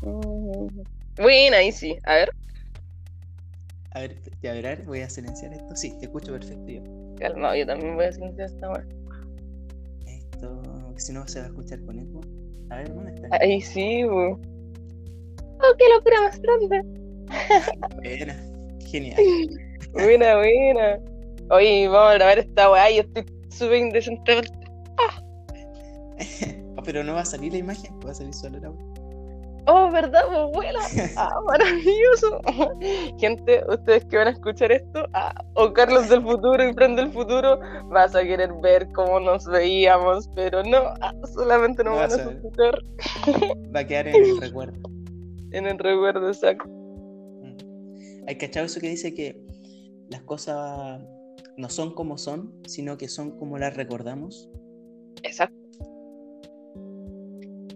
Buena, ahí sí. A ver. A ver, verás, voy a silenciar esto. Sí, te escucho perfecto yo. Calmado, yo también voy a silenciar esta hora. Esto, si no se va a escuchar con eco. A ver, ¿dónde está? Ahí sí. Oh, qué locura más grande. Buena, genial. buena, buena. Oye, vamos a grabar esta weá, yo estoy súper indecente. oh, pero no va a salir la imagen, va a salir solo la Oh, ¿verdad? Pues vuela. Ah, maravilloso. Gente, ustedes que van a escuchar esto, ah, o Carlos del futuro y Fran del futuro, vas a querer ver cómo nos veíamos, pero no, ah, solamente nos van a escuchar. Va a quedar en el recuerdo. En el recuerdo, exacto. Mm. Hay cachado eso que dice que las cosas no son como son, sino que son como las recordamos. Exacto.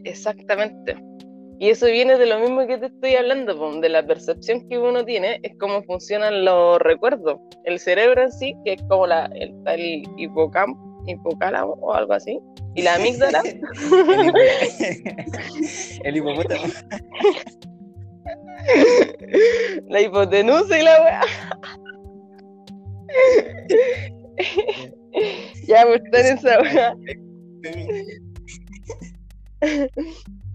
Exactamente. Y eso viene de lo mismo que te estoy hablando, de la percepción que uno tiene, es cómo funcionan los recuerdos. El cerebro en sí, que es como la, el, el hipocampo, hipocálamo o algo así, y la amígdala. el hipopótamo. la hipotenusa y la weá. ya, pues estar en esa weá.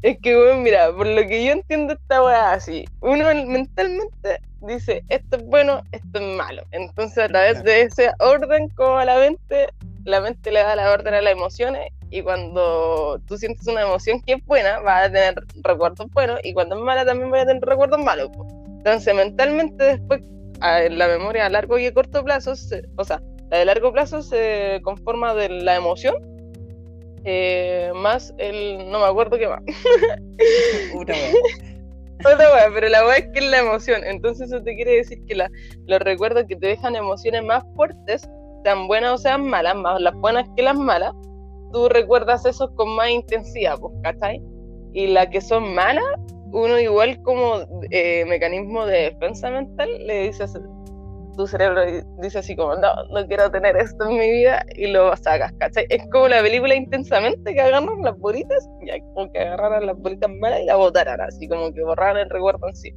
Es que, bueno, mira, por lo que yo entiendo esta weá así, uno mentalmente dice, esto es bueno, esto es malo. Entonces, a través de ese orden como a la mente, la mente le da la orden a las emociones y cuando tú sientes una emoción que es buena, vas a tener recuerdos buenos y cuando es mala también vas a tener recuerdos malos. Entonces, mentalmente después, en la memoria a largo y a corto plazo, o sea, la de largo plazo se conforma de la emoción eh, más el. No me acuerdo qué más. Una Otra wea, pero la wea es que es la emoción. Entonces, eso te quiere decir que la, los recuerdos que te dejan emociones más fuertes, sean buenas o sean malas, más las buenas que las malas, tú recuerdas eso con más intensidad, pues, ¿cachai? Y las que son malas, uno igual como eh, mecanismo de defensa mental le dice tu cerebro dice así como, no, no quiero tener esto en mi vida y lo sacas, ¿cachai? Es como la película intensamente que agarran las bolitas, ya como que agarraran las bolitas malas y la botaran, así como que borraran el recuerdo en sí.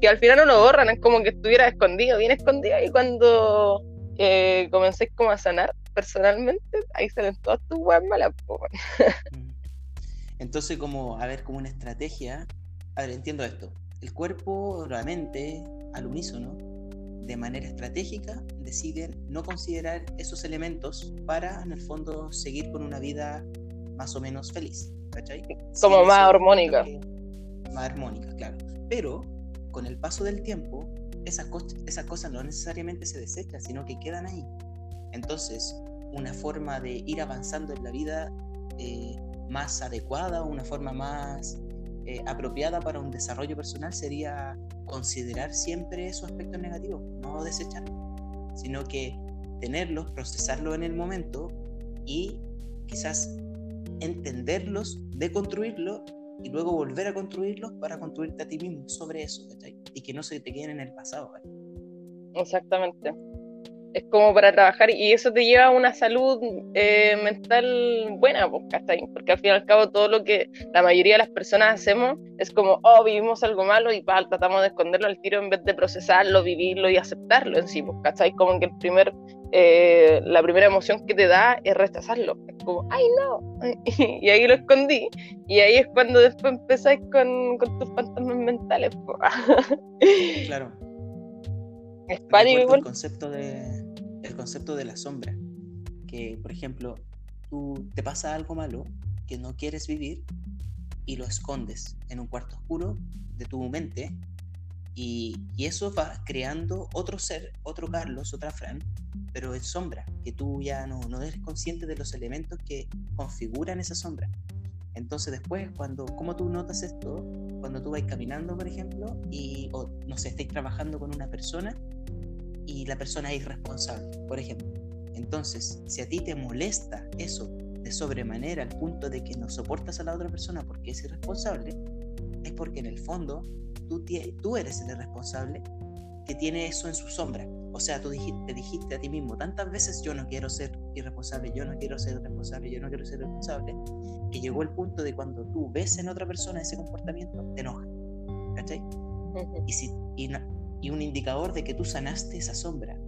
Que al final no lo borran, es como que estuviera escondido, bien escondido, y cuando eh, comencé como a sanar personalmente, ahí salen todas tus weas malas. Mm. Entonces, como, a ver, como una estrategia, a ver, entiendo esto. El cuerpo, la mente, al unísono, de manera estratégica deciden no considerar esos elementos para, en el fondo, seguir con una vida más o menos feliz. ¿cachai? Como más armónica. más armónica, claro. Pero con el paso del tiempo, esas, esas cosas no necesariamente se desechan, sino que quedan ahí. Entonces, una forma de ir avanzando en la vida eh, más adecuada, una forma más eh, apropiada para un desarrollo personal sería considerar siempre esos aspectos negativos, no desecharlos, sino que tenerlos, procesarlos en el momento y quizás entenderlos, deconstruirlos y luego volver a construirlos para construirte a ti mismo sobre eso, Y que no se te queden en el pasado. Exactamente es como para trabajar y eso te lleva a una salud eh, mental buena, Porque al fin y al cabo todo lo que la mayoría de las personas hacemos es como, oh, vivimos algo malo y tratamos de esconderlo al tiro en vez de procesarlo, vivirlo y aceptarlo en sí, ¿cachai? Como que el primer, eh, la primera emoción que te da es rechazarlo. Es como, ay, no. y ahí lo escondí. Y ahí es cuando después empezáis con, con tus fantasmas mentales. Pues. claro. Es el concepto de el concepto de la sombra. Que, por ejemplo, tú te pasa algo malo que no quieres vivir y lo escondes en un cuarto oscuro de tu mente y, eso va creando otro ser, otro Carlos, otra Fran, pero en sombra, que tú ya no, no eres consciente de los elementos que configuran esa sombra. Entonces después, cuando, ¿cómo tú notas esto? Cuando tú vas caminando, por ejemplo, y, o no sé, estáis trabajando con una persona y la persona es irresponsable, por ejemplo. Entonces, si a ti te molesta eso de sobremanera al punto de que no soportas a la otra persona porque es irresponsable, es porque en el fondo tú, tú eres el irresponsable que tiene eso en su sombra. O sea, tú dijiste, te dijiste a ti mismo tantas veces yo no quiero ser irresponsable, yo no quiero ser irresponsable, yo no quiero ser irresponsable, que llegó el punto de cuando tú ves en otra persona ese comportamiento, te enoja ¿cachai? y, si, y, y, un indicador de que tú sanaste esa sombra.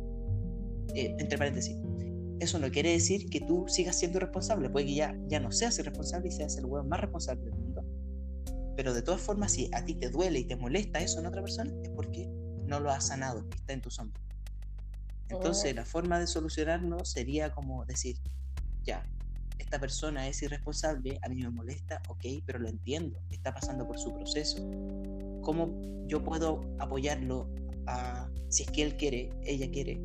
Eh, entre paréntesis, eso no quiere decir que tú sigas siendo responsable, puede que ya, ya no seas el responsable y seas el huevo más responsable del mundo. Pero de todas formas, si a ti te duele y te molesta eso en otra persona, es porque no lo has sanado, está en tu sombra. Entonces, la forma de solucionarlo sería como decir, ya, esta persona es irresponsable, a mí me molesta, ok, pero lo entiendo, está pasando por su proceso. ¿Cómo yo puedo apoyarlo a, si es que él quiere, ella quiere,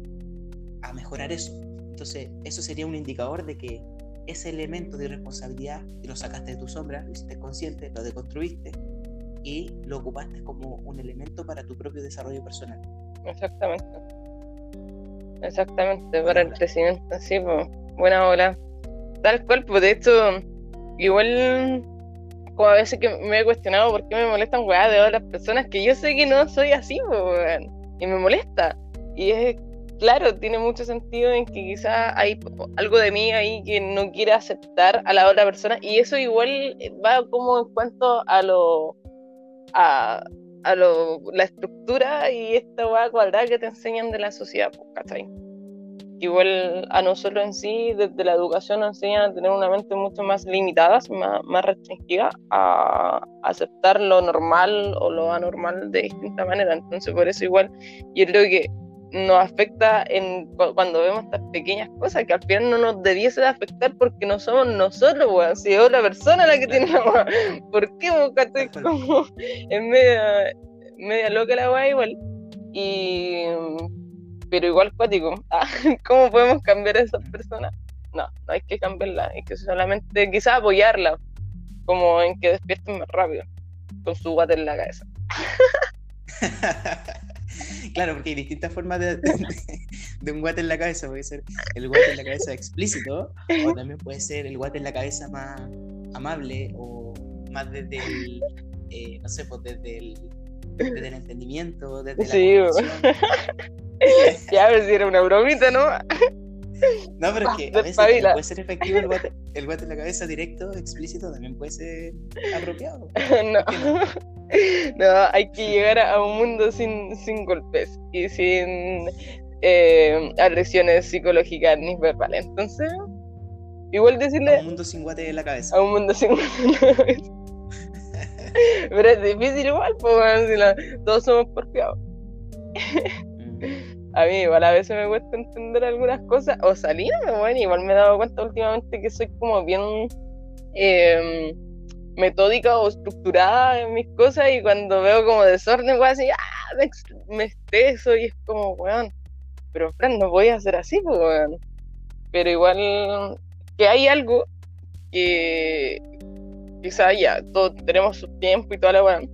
a mejorar eso? Entonces, eso sería un indicador de que ese elemento de irresponsabilidad lo sacaste de tu sombra, lo hiciste consciente, lo deconstruiste y lo ocupaste como un elemento para tu propio desarrollo personal. Exactamente. Exactamente, para el crecimiento. Sí, pues, buena ola. Tal cual, pues de hecho, igual como a veces que me he cuestionado por qué me molestan weá de otras personas que yo sé que no soy así, pues, y me molesta. Y es claro, tiene mucho sentido en que quizá hay algo de mí ahí que no quiere aceptar a la otra persona y eso igual va como en cuanto a lo a, a lo, la estructura y esta hueá cuadrada que te enseñan de la sociedad, ¿cachai? Igual a nosotros en sí, desde la educación nos enseñan a tener una mente mucho más limitada, más, más restringida, a aceptar lo normal o lo anormal de distinta manera. Entonces, por eso igual yo creo que nos afecta en cuando vemos estas pequeñas cosas que al final no nos debiese de afectar porque no somos nosotros, weón, si es otra persona la que tiene la ¿Por qué, weón? Como es media, media loca la weá igual. Y pero igual cuático. Ah, ¿Cómo podemos cambiar a esas personas? No, no hay que cambiarla, hay que solamente quizás apoyarla, como en que despierten más rápido, con su guate en la cabeza. claro, porque hay distintas formas de, de, un guate en la cabeza. Puede ser el guate en la cabeza explícito, o también puede ser el guate en la cabeza más amable, o más desde el, eh, no sé, pues desde el, desde el entendimiento, desde la sí, ya, a ver si era una bromita, ¿no? No, pero es que a veces puede ser efectivo el guate, el guate en la cabeza directo, explícito, también puede ser apropiado. no. no, hay que llegar a un mundo sin, sin golpes y sin eh, agresiones psicológicas ni verbales. Entonces, igual decirle. A un mundo sin guate en la cabeza. A un mundo sin guate en la cabeza. Pero es difícil igual, pues, si la, todos somos porfiados. A mí igual a veces me cuesta entender algunas cosas o salirme, bueno, igual me he dado cuenta últimamente que soy como bien em, metódica o estructurada en mis cosas y cuando veo como desorden, voy así, ¡ah! me, me estreso y es como, weón, pero Fran, no voy a hacer así, pues, weón. Pero igual que hay algo que quizá ya todos tenemos su tiempo y toda la weón.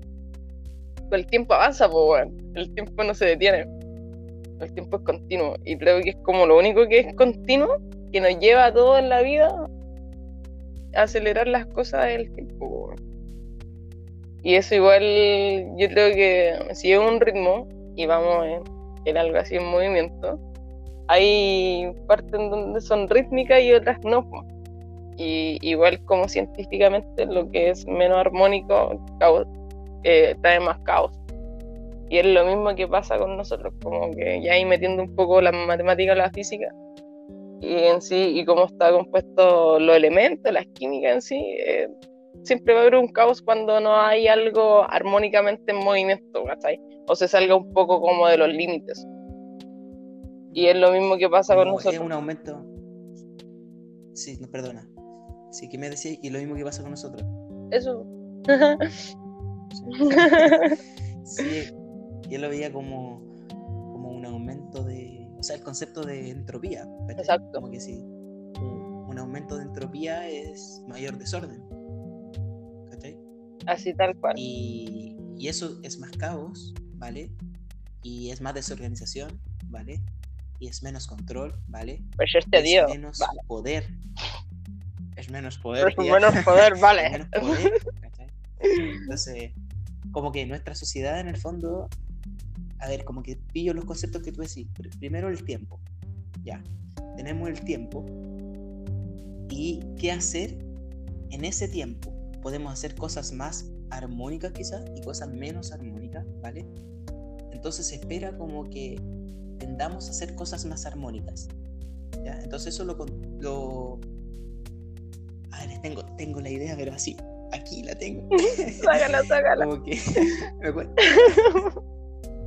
El tiempo avanza, pues, weón. El tiempo no se detiene el tiempo es continuo y creo que es como lo único que es continuo que nos lleva a todo en la vida a acelerar las cosas del tiempo. Y eso igual yo creo que si es un ritmo y vamos en, algo así en movimiento, hay partes en donde son rítmicas y otras no. Y igual como científicamente lo que es menos armónico eh, trae más caos. Y es lo mismo que pasa con nosotros, como que ya ahí metiendo un poco la matemática la física y en sí, y cómo está compuesto los elementos, las químicas en sí, eh, siempre va a haber un caos cuando no hay algo armónicamente en movimiento, ¿cachai? O se salga un poco como de los límites. Y es lo mismo que pasa con nosotros. Es un aumento. Sí, no, perdona. Sí, que me decía, y lo mismo que pasa con nosotros. Eso. sí, yo lo veía como, como un aumento de, o sea, el concepto de entropía. Exacto. Como que si un aumento de entropía es mayor desorden. ¿Cachai? Así tal cual. Y, y eso es más caos, ¿vale? Y es más desorganización, ¿vale? Y es menos control, ¿vale? Pues este es menos poder. Es menos poder. Es menos poder, vale. menos poder, Entonces, como que nuestra sociedad en el fondo a ver, como que pillo los conceptos que tú decís. Primero el tiempo. Ya, tenemos el tiempo. ¿Y qué hacer en ese tiempo? Podemos hacer cosas más armónicas quizás y cosas menos armónicas. ¿vale? Entonces se espera como que tendamos a hacer cosas más armónicas. ¿ya? Entonces eso lo, lo... A ver, tengo, tengo la idea, pero así, aquí la tengo. sácala, sácala. Como que...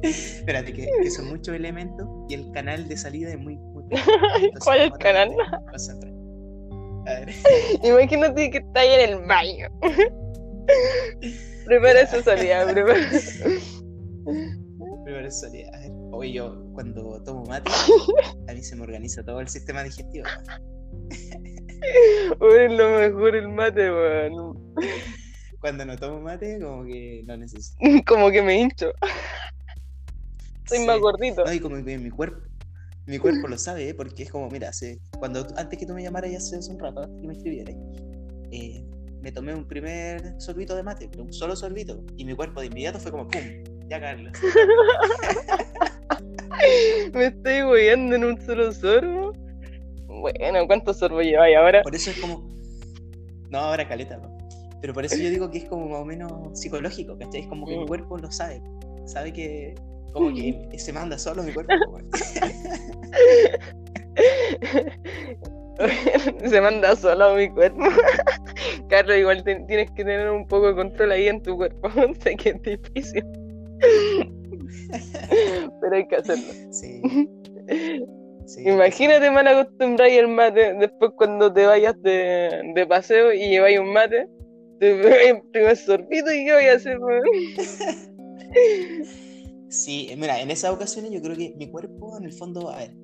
Espérate, que, que, son muchos elementos y el canal de salida es muy... muy ¿Cuál es el canal? A ver. Imagínate que está ahí en el baño. primero eso salida, primero. primero eso salida. A ver, hoy yo cuando tomo mate, a mí se me organiza todo el sistema digestivo. Uy, es lo mejor el mate, weón. Cuando no tomo mate, como que no necesito. como que me hincho. Soy más gordito. No, y como que mi cuerpo, mi cuerpo lo sabe, ¿eh? porque es como, mira, hace, cuando antes que tú me llamaras ya hace un rato, antes que me escribieras, eh, me tomé un primer sorbito de mate, un solo sorbito, y mi cuerpo de inmediato fue como, ¡pum! Ya, Carlos. me estoy huyendo en un solo sorbo. Bueno, ¿cuántos sorbos lleváis ahora? Por eso es como. No, ahora caleta, ¿no? Pero por eso yo digo que es como más o menos psicológico, ¿cachai? Es como que mi mm. cuerpo lo sabe. Sabe que como que se manda solo mi cuerpo. se manda solo mi cuerpo. Carlos, igual tienes que tener un poco de control ahí en tu cuerpo. sé que es difícil. Pero hay que hacerlo. Sí. Imagínate mal acostumbrar el mate después cuando te vayas de, de paseo y lleváis un mate, te el primer sorbito y qué voy a hacer, Sí, mira, en esas ocasiones yo creo que mi cuerpo, en el fondo, a ver,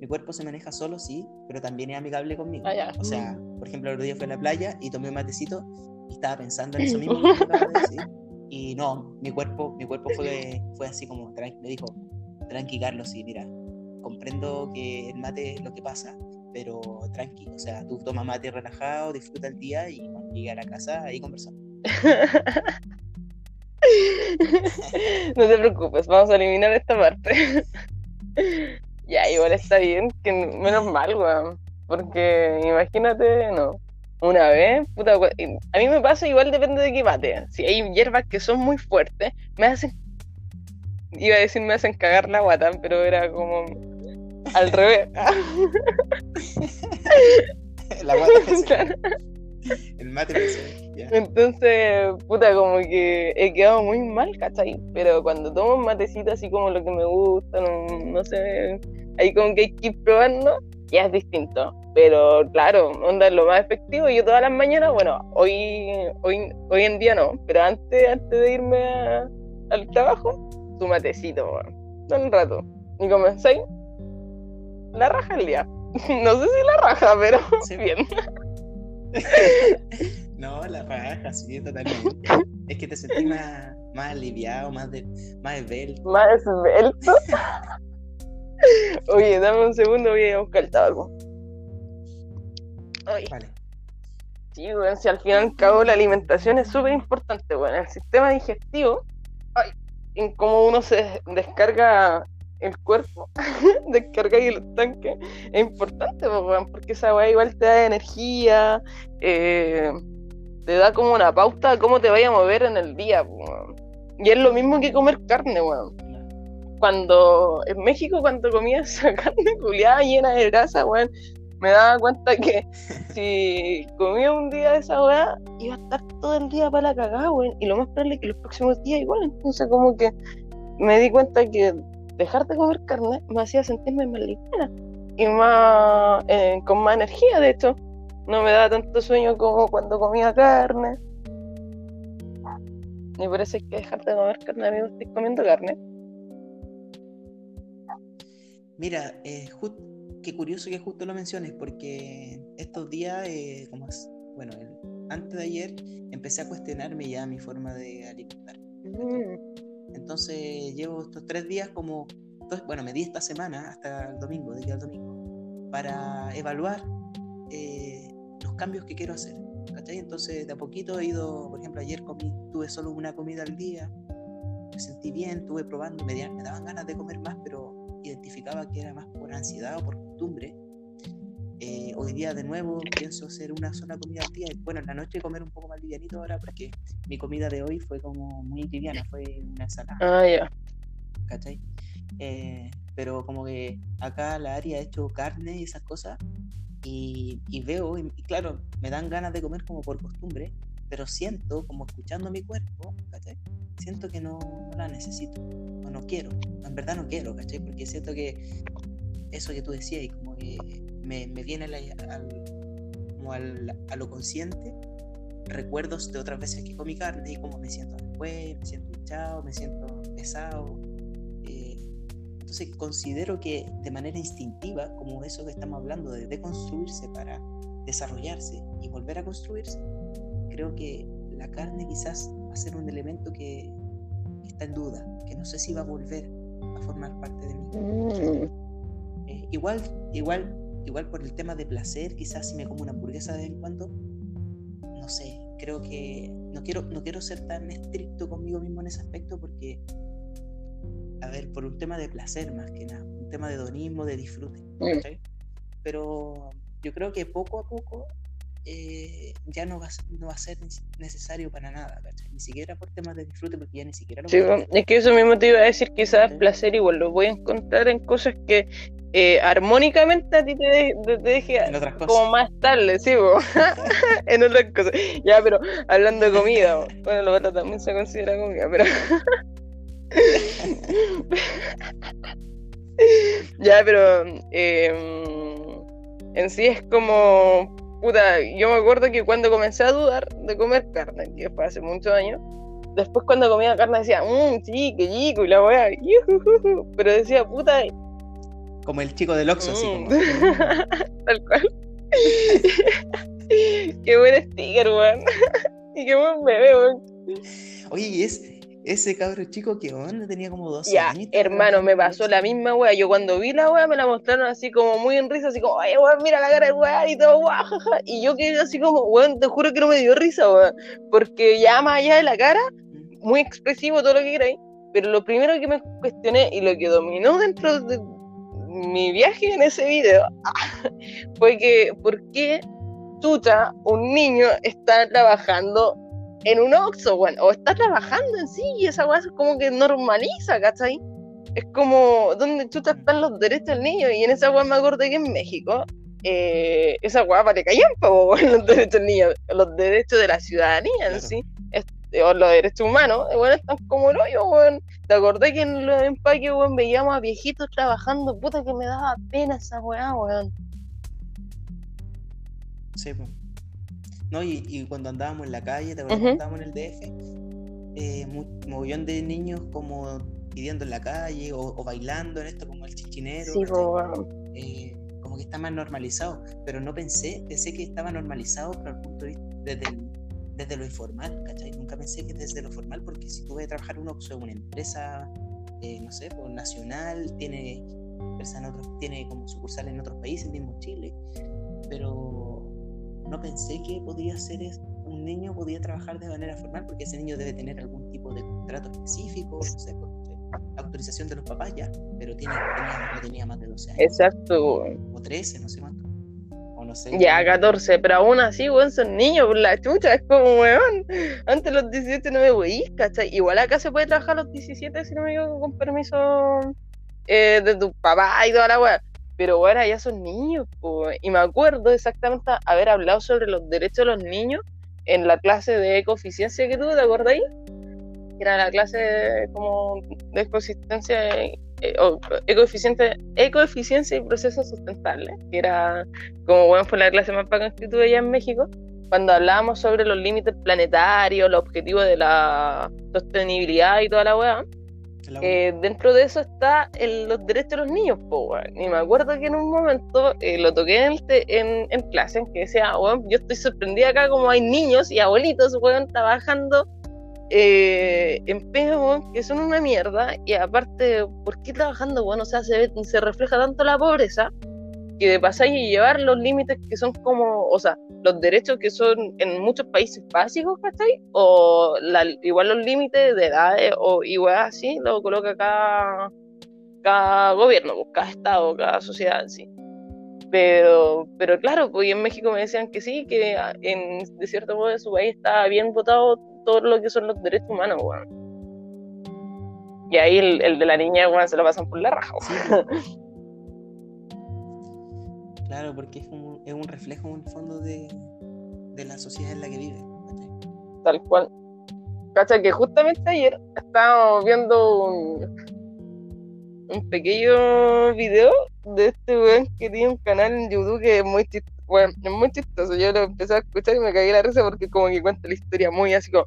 mi cuerpo se maneja solo, sí, pero también es amigable conmigo. Ah, o sea, por ejemplo, el otro día fui a la playa y tomé un matecito y estaba pensando en eso mismo Y no, mi cuerpo, mi cuerpo fue, fue así como, me dijo, tranqui Carlos, sí, mira, comprendo que el mate es lo que pasa, pero tranqui, o sea, tú tomas mate relajado, disfruta el día y cuando llegue a la casa ahí conversamos. no te preocupes, vamos a eliminar esta parte. ya, igual está bien, que menos mal, weón. Porque imagínate, no. Una vez, puta, a mí me pasa igual depende de qué mate. Si hay hierbas que son muy fuertes, me hacen. Iba a decir me hacen cagar la guata, pero era como al revés. la guata. El mate Entonces, puta, como que he quedado muy mal, ¿cachai? Pero cuando tomo un matecito así como lo que me gusta, no, sé, ahí como que hay que ir probando, ya es distinto. Pero claro, onda lo más efectivo. Yo todas las mañanas, bueno, hoy, hoy, hoy en día no, pero antes, antes de irme al trabajo, tu matecito, bueno, un rato. Y comenzáis la raja el día. No sé si la raja, pero bien. no, la raja, sí, totalmente. Es que te sentís más, más aliviado, más, de, más esbelto. Más esbelto. Oye, dame un segundo, voy a buscar el tabaco. Vale. Sí, bueno, si al fin y al cabo la alimentación es súper importante, bueno, el sistema digestivo, ay, en cómo uno se descarga el cuerpo, descarga y el tanque, es importante, porque esa weá igual te da energía, eh, te da como una pauta de cómo te vaya a mover en el día. Y es lo mismo que comer carne, weón. Cuando en México, cuando comía esa carne culiada llena de grasa, weón, me daba cuenta que si comía un día esa weá, iba a estar todo el día para la cagada, weón. Y lo más probable es que los próximos días igual. Entonces, como que me di cuenta que dejar de comer carne me hacía sentirme más ligera y más eh, con más energía, de hecho. No me daba tanto sueño como cuando comía carne. Y por eso hay que dejar de comer carne, amigo. Estoy comiendo carne. Mira, eh, qué curioso que justo lo menciones, porque estos días, eh, como es, bueno, antes de ayer, empecé a cuestionarme ya mi forma de alimentar. Mm. Entonces llevo estos tres días como, bueno, me di esta semana hasta el domingo, de aquí al domingo, para evaluar eh, los cambios que quiero hacer. Entonces de a poquito he ido, por ejemplo, ayer comí, tuve solo una comida al día, me sentí bien, estuve probando, me, me daban ganas de comer más, pero identificaba que era más por ansiedad o por costumbre. eh, hoy día de nuevo pienso hacer una sola comida al día y bueno, en la noche comer un poco más livianito ahora porque mi comida de hoy fue como muy liviana, fue una ensalada. Ah, ya. ¿Cachai? Eh, pero como que acá la área ha hecho carne y esas cosas y, veo, y, claro, me dan ganas de comer como por costumbre, pero siento, como escuchando mi cuerpo, ¿cachai? Siento que no, la necesito, o no quiero, en verdad no quiero, ¿cachai? Porque siento que eso que tú decías, y como que me, viene como a lo consciente recuerdos de otras veces que comí carne y cómo me siento después, me siento hinchado, me siento pesado. Entonces considero que de manera instintiva, como eso que estamos hablando de deconstruirse para desarrollarse y volver a construirse, creo que la carne quizás va a ser un elemento que está en duda, que no sé si va a volver a formar parte de mí. Mm. Eh, igual, igual igual por el tema de placer, quizás si me como una hamburguesa de vez en cuando, no sé, creo que no quiero, no quiero ser tan estricto conmigo mismo en ese aspecto porque, a ver, por un tema de placer más que nada, un tema de hedonismo, de disfrute. Mm. Pero yo creo que poco a poco eh, ya no va, no va a ser necesario para nada, Ni siquiera por temas de disfrute, porque ya ni siquiera lo Sí, es que eso mismo te iba a decir, quizás placer igual lo voy a encontrar en cosas que eh, armónicamente a ti te, deje como más tarde, sí, en otras cosas. Ya, pero hablando de comida, bueno, lo otro también se considera comida, pero. ya, pero em, en sí es como. Puta, yo me acuerdo que cuando comencé a dudar de comer carne, que fue hace muchos años, después cuando comía carne decía, mmm, sí, qué chico, y la weá, pero decía, puta, como el chico del Oxxo, así como. Tal cual. qué buen sticker, weón. y qué buen bebé, weón. Oye, ¿y es, ese cabro chico que onda tenía como 12 ya, hermano, me pasó la misma weá. Yo cuando vi la weá me la mostraron así como muy en risa, así como, ay, weón, mira la cara de weá y todo, jajaja. Y yo quedé así como, weón, te juro que no me dio risa, weón. Porque ya más allá de la cara, muy expresivo todo lo que queráis. Pero lo primero que me cuestioné y lo que dominó dentro de, mi viaje en ese video fue que, ¿por qué tuta un niño está trabajando en un Oxxo, bueno, o está trabajando en sí, y esa weá es como que normaliza, ¿cachai? Es como, ¿dónde chuta están los derechos del niño? Y en esa weá me acordé que en México, eh, esa weá vale callampa, los derechos del niño, los derechos de la ciudadanía en sí o los derechos humanos, bueno, están como el hoyo, weón. ¿Te acordé que en los empaques, weón, veíamos a viejitos trabajando? Puta que me daba pena esa weá, weón. Sí, pues. No, y, cuando andábamos en la calle, ¿te acuerdas cuando andábamos en el DF? Eh, mogollón de niños como pidiendo en la calle o, bailando en esto como el chichinero. Sí, weón. Eh, como que está más normalizado, pero no pensé, pensé que estaba normalizado el punto de vista desde el desde lo informal, ¿cachai? Nunca pensé que desde lo formal, porque si tú vas a trabajar uno, en una empresa, eh, no sé, pues, nacional, tiene en otros, tiene como sucursales en otros países, mismo Chile, pero no pensé que podía ser un niño podía trabajar de manera formal, porque ese niño debe tener algún tipo de contrato específico, no sé, autorización de los papás ya, pero tiene, no tenía más de 12 años. Exacto. O 13, no sé cuánto. Ya, 14, pero aún así, weón, son niños, por la chucha, es como, weón. Antes los 17 no me weís, ¿cachai? Igual acá se puede trabajar los 17, si no me equivoco, con permiso eh, de tu papá y toda la weá. Pero bueno, ya son niños, pues. Y me acuerdo exactamente haber hablado sobre los derechos de los niños en la clase de ecoeficiencia que tuve, ¿te acordáis? Era la clase como de ecoeficiencia eh, ecoeficiente, ecoeficiencia y procesos sustentables, que era como bueno fue la clase más para que tuve allá en México, cuando hablábamos sobre los límites planetarios, los objetivos de la sostenibilidad y toda la weá. Eh, dentro de eso está los derechos de los niños, y me acuerdo que en un momento eh, lo toqué en, en, en, clase, que decía, yo estoy sorprendida acá como hay niños y abuelitos, weón, trabajando eh, empeños que son una mierda. Y aparte, ¿por qué trabajando? Bueno, o sea, se, se refleja tanto la pobreza que de pasar y llevar los límites que son como, o sea, los derechos que son en muchos países básicos, ¿cachai? O igual los límites de edades o igual así, lo coloca cada, cada gobierno, pues, cada estado, cada sociedad en sí. Pero, pero claro, pues en México me decían que sí, que en, de cierto modo en su país estaba bien votado todo lo que son los derechos humanos, weón. Y ahí el, de la niña, weón, se lo pasan por la raja, Claro, porque es un, es un reflejo en el fondo de, la sociedad en la que vive. Tal cual. Cacha que justamente ayer estábamos viendo un, pequeño video de este weón que tiene un canal en YouTube que es muy chistoso. Bueno, es muy chistoso. Yo lo empecé a escuchar y me caí la risa porque como que cuenta la historia muy así como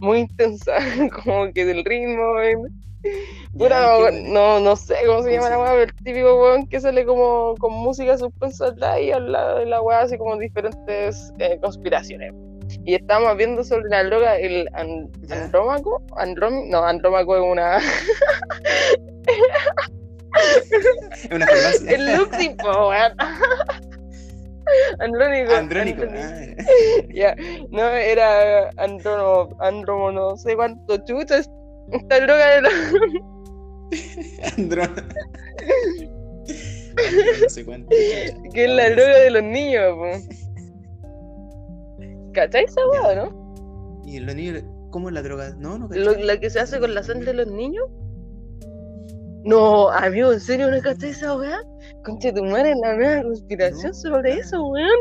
muy intensa, como que del ritmo. No, no sé cómo se llama la weá, el típico weón que sale como con música suspensa y al lado de la weá, así como diferentes eh, conspiraciones. Y estábamos viendo sobre la droga, el andrómaco, no, andrómaco es una. es una. El Luxipo, weón. Andrónico. Andrónico. Ah. ya, no, era andrómo, andromo, no sé cuánto chuchas. Esta droga de la. andrómo. no sé cuánto. Que es la droga de los niños, po. ¿Cachai esa weá, no? ¿Y los niños, cómo es la droga? No, no ¿La que se hace con la sangre de los niños? No, amigo, ¿en serio no cachai esa weá? Concha tu madre, la nueva conspiración sobre eso, weón.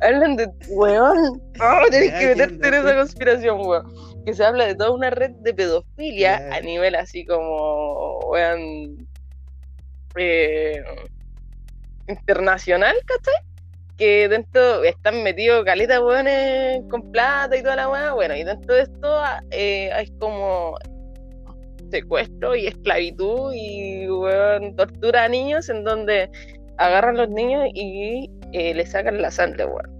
Hablan de, weón. Oh, tenés que meterte en esa conspiración, weón. Que se habla de toda una red de pedofilia a nivel así como, weón, eh, internacional, ¿cachai? que dentro están metidos caletas weones con plata y toda la weá, bueno, y dentro de esto eh, hay como secuestro y esclavitud y tortura a niños en donde agarran a los niños y eh, le sacan la sangre, weón.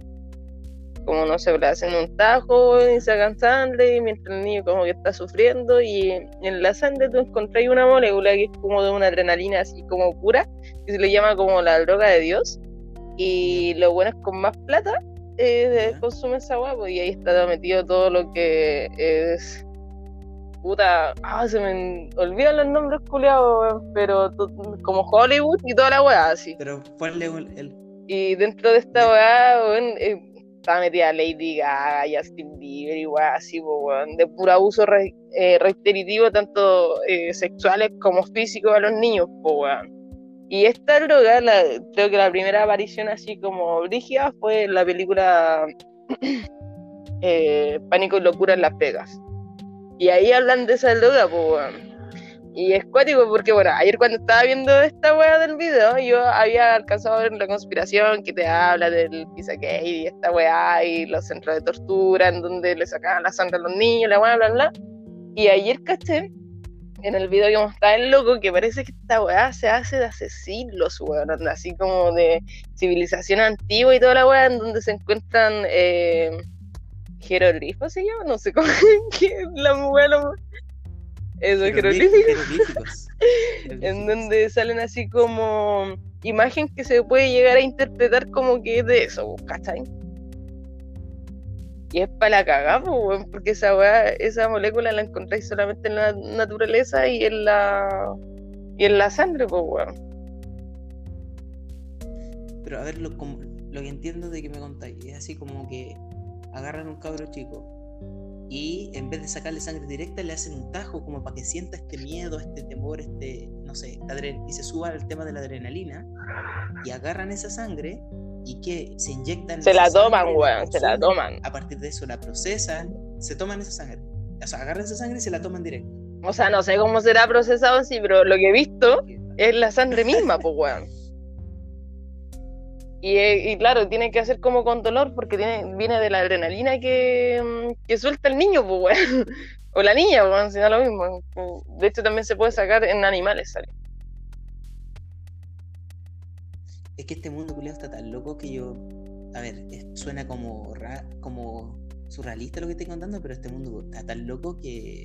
Como no se le hacen un tajo y sacan sangre mientras el niño como que está sufriendo y en la sangre tú encontrás una molécula que es como de una adrenalina así como pura, que se le llama como la droga de Dios y lo bueno es con más plata eh, consume esa agua, pues, y ahí está metido todo lo que es. Puta, ah, se me olvidan los nombres culiados, pero como Hollywood y toda la weá, así. Pero ponle el. Y dentro de esta weá, eh, está metida Lady Gaga, Justin Bieber y weá, así, pues, de puro abuso eh, reiterativo, tanto eh, sexuales como físicos a los niños, weón. Y esta droga, creo que la primera aparición así como brígida fue en la película eh, Pánico y Locura en Las Vegas. Y ahí hablan de esa droga, pues, Y es cuático porque, bueno, ayer cuando estaba viendo esta weá del video, yo había alcanzado a ver la conspiración que te habla del Pizzagate y esta weá y los centros de tortura en donde le sacaban la sangre a los niños, la weá, bla, bla. Y ayer caché en el video que mostraba el loco que parece que esta weá se hace de hace siglos, weón, así como de civilización antigua y toda la weá, en donde se encuentran eh, jeroglifos, ¿se llama? No sé cómo que la weá, eso, jeroglíficos. en donde salen así como imagen que se puede llegar a interpretar como que es de eso, ¿cachai? Y es para la cagada, porque esa weá, esa molécula la encontráis solamente en la naturaleza y en la y en la sangre, pues weón. Pero a ver, lo, lo que entiendo de que me contáis, es así como que agarran un cabro chico y en vez de sacarle sangre directa le hacen un tajo como para que sienta este miedo, este temor, este, no sé, y se suba al tema de la adrenalina y agarran esa sangre y que se inyectan. Se la toman, weón, se la toman. A partir de eso la procesan, se toman esa sangre. O sea, agarran esa sangre y se la toman directo. O sea, no sé cómo será procesado así, pero lo que he visto es la sangre misma, pues, weón. Y, claro, tiene que hacer como con dolor porque tiene, viene de la adrenalina que, mm, que suelta el niño, pues, weón. O la niña, weón, si no lo mismo. De hecho, también se puede sacar en animales, ¿sale? Es que este mundo culiado está tan loco que yo. A ver, suena como, como surrealista lo que estoy contando, pero este mundo está tan loco que.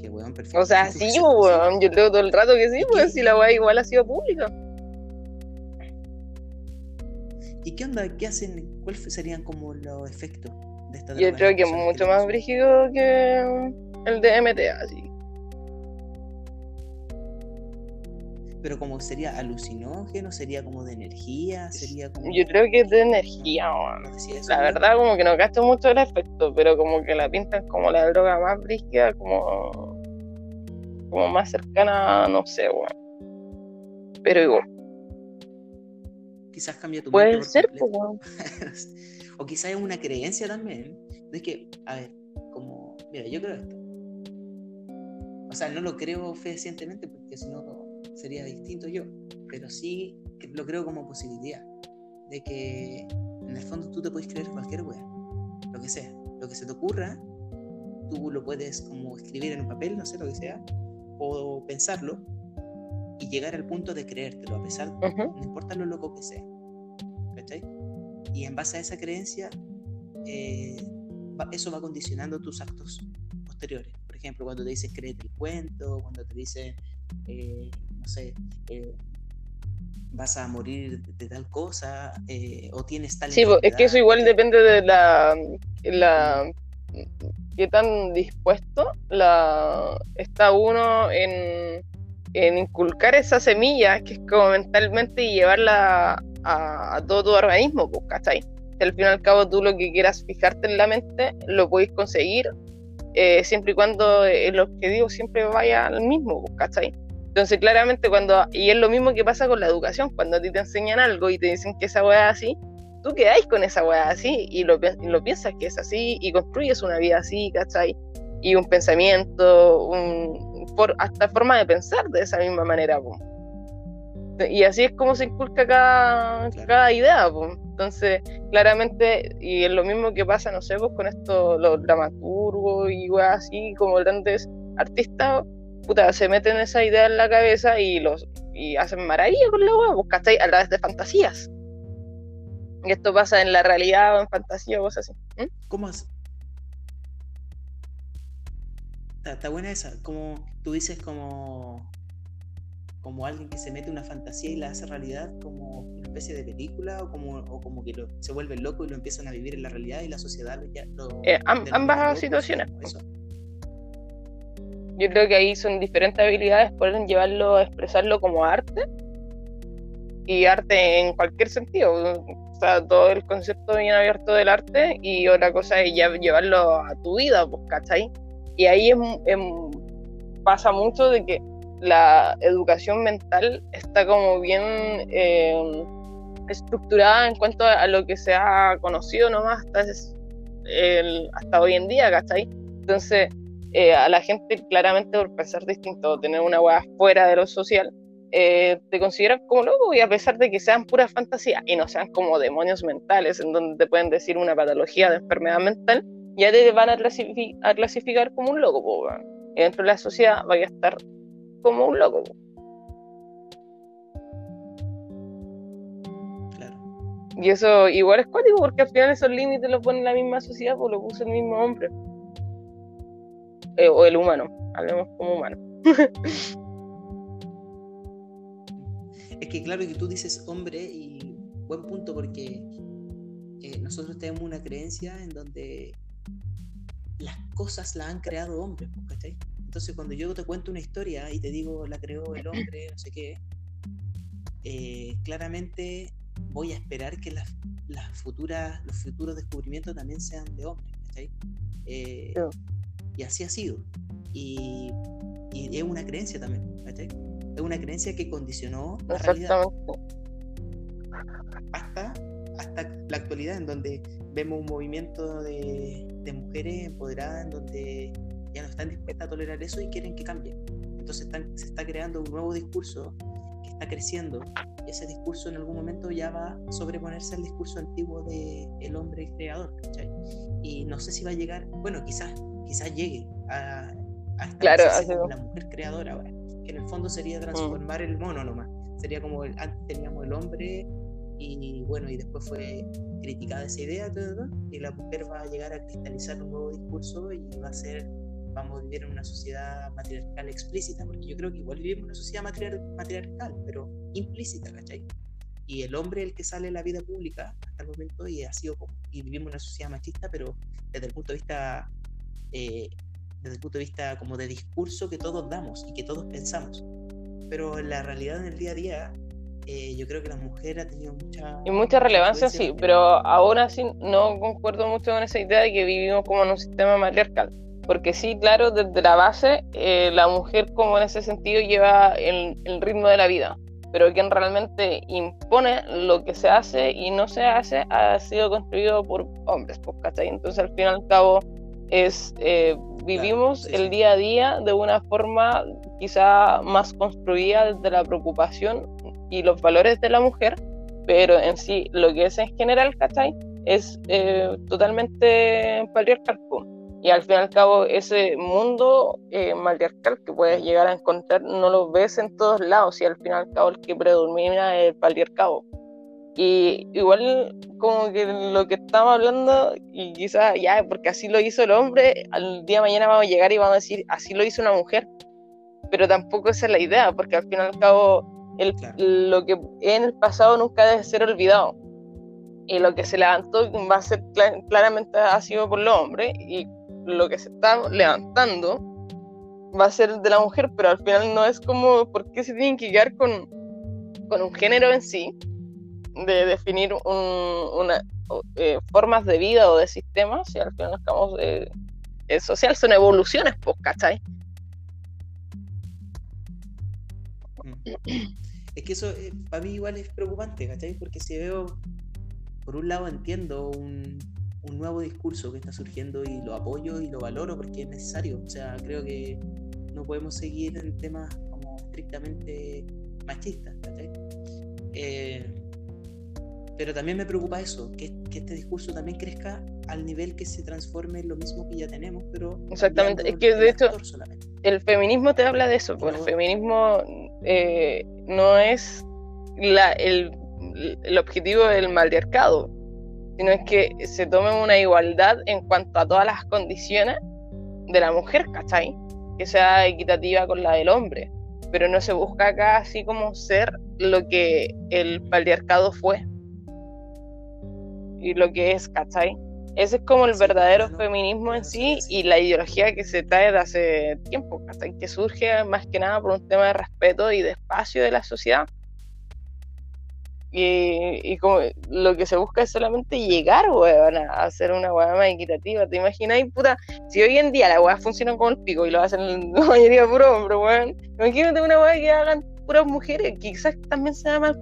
que weón, perfecto. O sea, sí, weón. Yo creo todo el rato que sí, pues si la weá igual ha sido pública. ¿Y qué onda? ¿Qué hacen? ¿Cuáles serían como los efectos de esta Yo creo que es mucho más brígido que el de MTA, así. pero como sería alucinógeno, sería como de energía, sería como... Yo creo que es de energía, La verdad como que no gasto mucho el efecto, pero como que la pintan como la droga más brígida, como como más cercana, no sé, weón. Pero igual. Quizás cambia tu Puede ser, pues, O quizás es una creencia también. Es que, a ver, como, mira, yo creo esto. O sea, no lo creo fehacientemente porque si no sería distinto yo. Pero sí lo creo como posibilidad. De que en el fondo tú te puedes creer cualquier wea. Lo que sea. Lo que se te ocurra, tú lo puedes como escribir en un papel, no sé, lo que sea o pensarlo y llegar al punto de creértelo, a pesar, no importa lo loco que sea. ¿Cachai? Y en base a esa creencia, eh, eso va condicionando tus actos posteriores. Por ejemplo, cuando te dices créete el cuento, cuando te dice eh, no sé, eh, vas a morir de tal cosa, o tienes tal. Sí, es que eso igual depende de la, la qué tan dispuesto la, está uno en, inculcar esa semilla, que es como mentalmente y llevarla a, todo tu organismo, pues, ¿cachai? Si al fin y al cabo tú lo que quieras fijarte en la mente, lo podéis conseguir, eh, siempre y cuando el objetivo siempre vaya al mismo, pues, ¿cachai? Entonces, claramente, cuando. Y es lo mismo que pasa con la educación, cuando a ti te enseñan algo y te dicen que esa weá es así, tú quedáis con esa weá así y lo, lo, piensas que es así y construyes una vida así, ¿cachai? Y un pensamiento, un, por, hasta forma de pensar de esa misma manera, Y así es como se inculca cada, cada idea, Entonces, claramente, y es lo mismo que pasa, no sé, pues con esto, los dramaturgos y weá así, como grandes artistas, puta, se meten esa idea en la cabeza y los y hacen maravilla con la weá, pues, ¿cachai? A través de fantasías. Y esto pasa en la realidad o en fantasía o cosas así. ¿Mm? ¿Cómo es? Está, buena esa. Como tú dices, como, como alguien que se mete una fantasía y la hace realidad, como una especie de película, o como, o como que se vuelve loco y lo empiezan a vivir en la realidad y la sociedad ya eh, ambas situaciones. Yo creo que ahí son diferentes habilidades, pueden llevarlo a expresarlo como arte y arte en cualquier sentido todo el concepto bien abierto del arte y otra cosa es ya llevarlo a tu vida, pues, ¿cachai? Y ahí pasa mucho de que la educación mental está como bien eh, estructurada en cuanto a, lo que se ha conocido nomás hasta, hasta hoy en día, ¿cachai? Entonces, eh, a la gente claramente por pensar distinto, tener una hueá fuera de lo social, eh, te consideran como loco y a pesar de que sean puras fantasías y no sean como demonios mentales en donde te pueden decir una patología de enfermedad mental, ya te van a, clasificar como un loco, y dentro de la sociedad vaya a estar como un loco. Y eso igual es cuático porque al final esos límites los pone la misma sociedad, pues lo puso el mismo hombre. Eh, o el humano, hablemos como humano. Es que claro que tú dices hombre y buen punto porque eh, nosotros tenemos una creencia en donde las cosas las han creado hombres, pues, ¿cachai? Entonces cuando yo te cuento una historia y te digo la creó el hombre, no sé qué, eh, claramente voy a esperar que las, futuras, los futuros descubrimientos también sean de hombres, ¿cachai? Eh, y así ha sido. Y, y es una creencia también, ¿cachai? es una creencia que condicionó la realidad hasta la actualidad, en donde vemos un movimiento de, mujeres empoderadas, en donde ya no están dispuestas a tolerar eso y quieren que cambie. Entonces se está creando un nuevo discurso que está creciendo y ese discurso en algún momento ya va a sobreponerse al discurso antiguo del el hombre creador. Y no sé si va a llegar, bueno, quizás, quizás llegue a, a claro, la mujer creadora ahora en el fondo sería transformar el mono nomás. Sería como el, antes teníamos el hombre y bueno, y después fue criticada esa idea, y la mujer va a llegar a cristalizar un nuevo discurso y va a ser, vamos a vivir en una sociedad matriarcal explícita, porque yo creo que igual vivimos en una sociedad matriarcal, pero implícita, ¿cachai? Y el hombre el que sale en la vida pública hasta el momento y ha sido como, y vivimos en una sociedad machista, pero desde el punto de vista eh, desde el punto de vista como de discurso que todos damos y que todos pensamos. pero la realidad en el día a día, eh, yo creo que la mujer ha tenido mucha... Y mucha relevancia, sí, pero aún así no concuerdo mucho con esa idea de que vivimos como en un sistema matriarcal. Porque sí, claro, desde la base, eh, la mujer como en ese sentido lleva el, el ritmo de la vida pero quien realmente impone lo que se hace y no se hace ha sido construido por hombres, pues, ¿cachai? Entonces al fin y al cabo es eh, vivimos el día a día de una forma quizá más construida desde la preocupación y los valores de la mujer, pero en sí lo que es en general, ¿cachai? Es eh, totalmente patriarcal. Y al fin y al cabo ese mundo eh, matriarcal que puedes llegar a encontrar no lo ves en todos lados y al fin y al cabo el que predomina es el patriarcado. Y igual como que lo que estamos hablando, y quizás ya, porque así lo hizo el hombre, al día de mañana vamos a llegar y vamos a decir, así lo hizo una mujer. Pero tampoco esa es la idea, porque al fin y al cabo el, lo que en el pasado nunca debe ser olvidado. Y lo que se levantó va a ser claramente ha sido por los hombres, y lo que se está levantando va a ser de la mujer, pero al final no es como por qué se tienen que quedar con, con un género en sí, de definir una, eh, formas de vida o de sistemas, y al final estamos eh, es social, son evoluciones, pues, ¿cachai? Es que eso eh, para mí igual es preocupante, ¿cachai? Porque si veo, por un lado entiendo un, un nuevo discurso que está surgiendo y lo apoyo y lo valoro porque es necesario. O sea, creo que no podemos seguir en temas como estrictamente machistas. Eh, pero también me preocupa eso, que, este discurso también crezca al nivel que se transforme en lo mismo que ya tenemos, pero... Exactamente, es que de hecho el feminismo te habla de eso, porque el feminismo eh, no es la, el, el objetivo del matriarcado, sino es que se tome una igualdad en cuanto a todas las condiciones de la mujer, ¿cachai? Que sea equitativa con la del hombre, pero no se busca acá así como ser lo que el patriarcado fue y lo que es, ¿cachai? Ese es como el verdadero feminismo en sí y la ideología que se trae de hace tiempo, ¿cachai? Que surge más que nada por un tema de respeto y de espacio de la sociedad y, como lo que se busca es solamente llegar, weón, a hacer una weá más equitativa. ¿Te imaginas, puta? Si hoy en día la weá funciona como el pico y lo hacen la mayoría de puros hombres, weón. Imagínate una weá que hagan puras mujeres, quizás también sea mal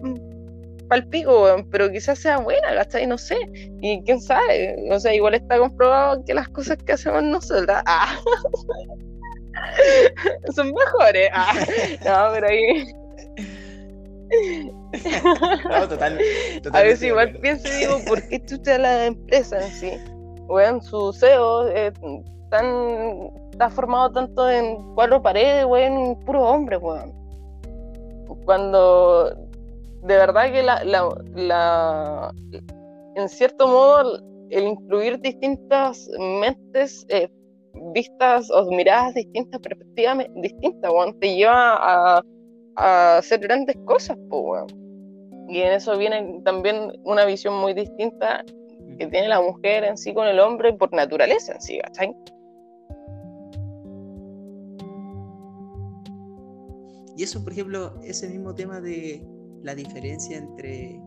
para el pico, weón, pero quizás sea buena, ¿cachai? No sé. Y quién sabe, o sea, igual está comprobado que las cosas que hacemos nosotras ah, son mejores. Ah, no, pero ahí a veces igual pienso y digo, ¿por qué te la empresa en sí? Weón, su CEO eh, tan, está formado tanto en cuatro paredes, weón, puro hombre, weón. Cuando de verdad que la, la, en cierto modo el incluir distintas mentes eh, vistas o miradas distintas, perspectivas distintas, weón, te lleva a a hacer grandes cosas, pues, Y en eso viene también una visión muy distinta que tiene la mujer en sí con el hombre por naturaleza en sí, ¿cachai? Y eso, por ejemplo, ese mismo tema de la diferencia entre,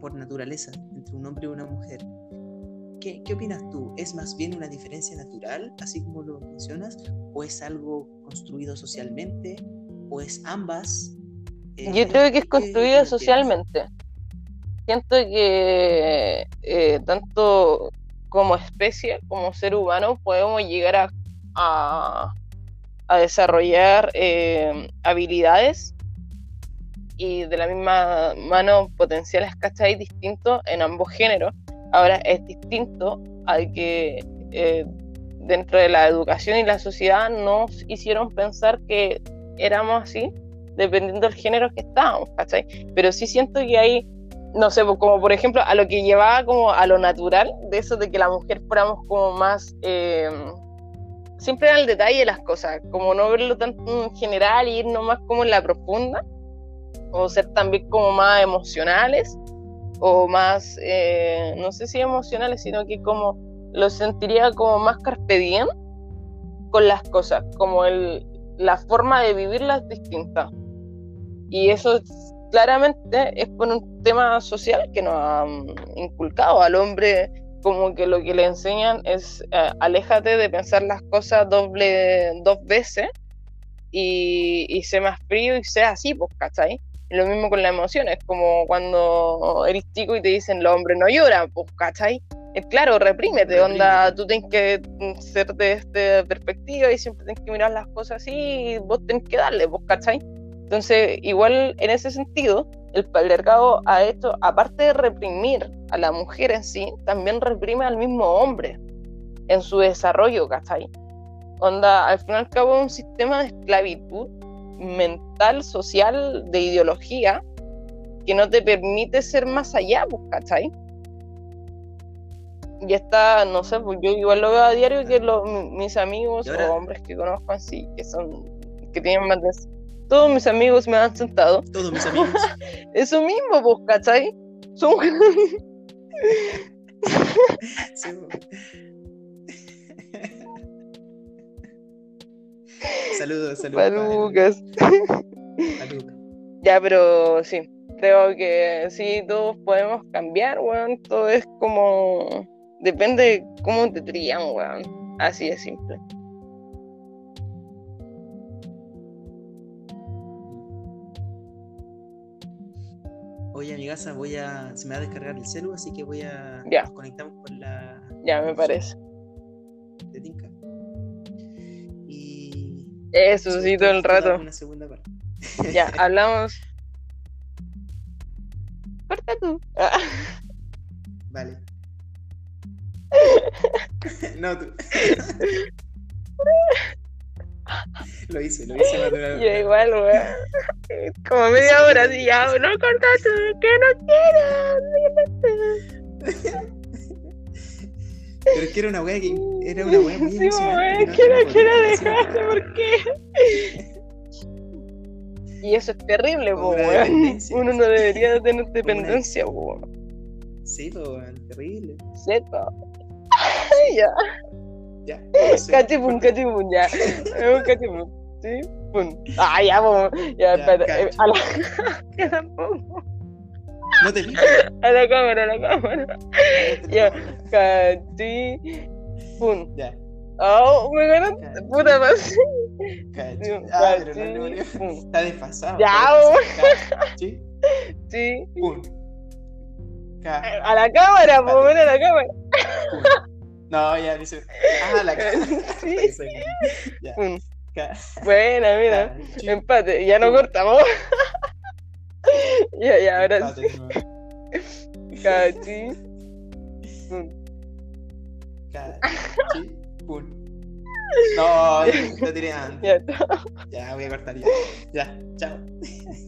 por naturaleza, entre un hombre y una mujer. ¿Qué, ¿Qué, opinas tú? ¿Es más bien una diferencia natural, así como lo mencionas, o es algo construido socialmente? o es ambas? Eh, Yo creo que es construido socialmente. Siento que eh, tanto como especie, como ser humano, podemos llegar a, a, desarrollar eh, habilidades y de la misma mano potenciales, ¿cachai? Distintos en ambos géneros. Ahora es distinto al que dentro de la educación y la sociedad nos hicieron pensar que éramos así, dependiendo del género que estábamos, ¿cachai? Pero sí siento que hay, no sé, pues, como por ejemplo, a lo que llevaba como a lo natural, de eso de que la mujer fuéramos como más... Eh, siempre el detalle de las cosas, como no verlo tan en general y irnos más como en la profunda, o ser también como más emocionales, o más, eh, no sé si emocionales, sino que como lo sentiría como más carpe diem con las cosas, como el, la forma de vivirla es distinta. Y eso claramente es por un tema social que nos han inculcado al hombre como que lo que le enseñan es eh, aléjate de pensar las cosas doble dos veces y, y sé más frío y sea así, pues, ¿cachai? lo mismo con las emociones, como cuando eres chico y te dicen los hombres no lloran, pues, ¿cachai? Es claro, reprímete, onda, tú tienes que ser de esta perspectiva y siempre tienes que mirar las cosas así y vos tenés que darle, pues, ¿cachai? Entonces, igual en ese sentido, el patriarcado ha hecho, aparte de reprimir a la mujer en sí, también reprime al mismo hombre en su desarrollo, ¿cachai? Onda, al fin y al cabo es un sistema de esclavitud mental, social, de ideología, que no te permite ser más allá, pues, ¿cachai? Y está, no sé, pues yo igual lo veo a diario que mis amigos o hombres que conozco así, que son, que tienen más de todos mis amigos me han sentado. Todos mis amigos. Eso mismo, vos, ¿cachai? Son... saludos, saludos. Saludos. Ya, pero sí, creo que sí, todos podemos cambiar, weón. Todo es como. Depende de cómo te trían, weón. Así de simple. Oye, amigaza, voy a. Se me va a descargar el celu, así que voy a. Ya. Nos conectamos con la. Ya, me parece. De Tinka. Eso, sí, todo el rato. Una segunda parte. Ya, hablamos. Corta tú. Vale. no, tú. Lo hice, lo hice Yo igual, weón. Como media hora así ya, no cortaste, que no quiero. Pero es que era una weá que era una weá muy sí, emocionante. que no quiero dejarte, ¿por qué? Y eso es terrible, weón. Uno no debería tener dependencia, weón. Sí, weón, terrible. Sepa. ya. Ya. Cachipum, cachipum, ya. Es un cachipum. ¿Sí? Pum. Ah, ya, vamos. Ya, espérate. Eh, a la. que tampoco. No te. A la cámara, a la cámara. Ya. Cachi. Pum. Ya. Oh, me ganaste. Puta más. Ah, pero no, Está desfasado. Ya, ¿Sí? Sí. Pum. A la cámara, pues, ven a la cámara. No, ya dice. Ah, la cara. Sí. ya. Buena, mira. Empate. Ya no cortamos. Ya, ya, ahora sí. Cachi. Cachi. Pum. No, lo tiré antes. Ya, ya, voy a cortar ya. Ya, chao.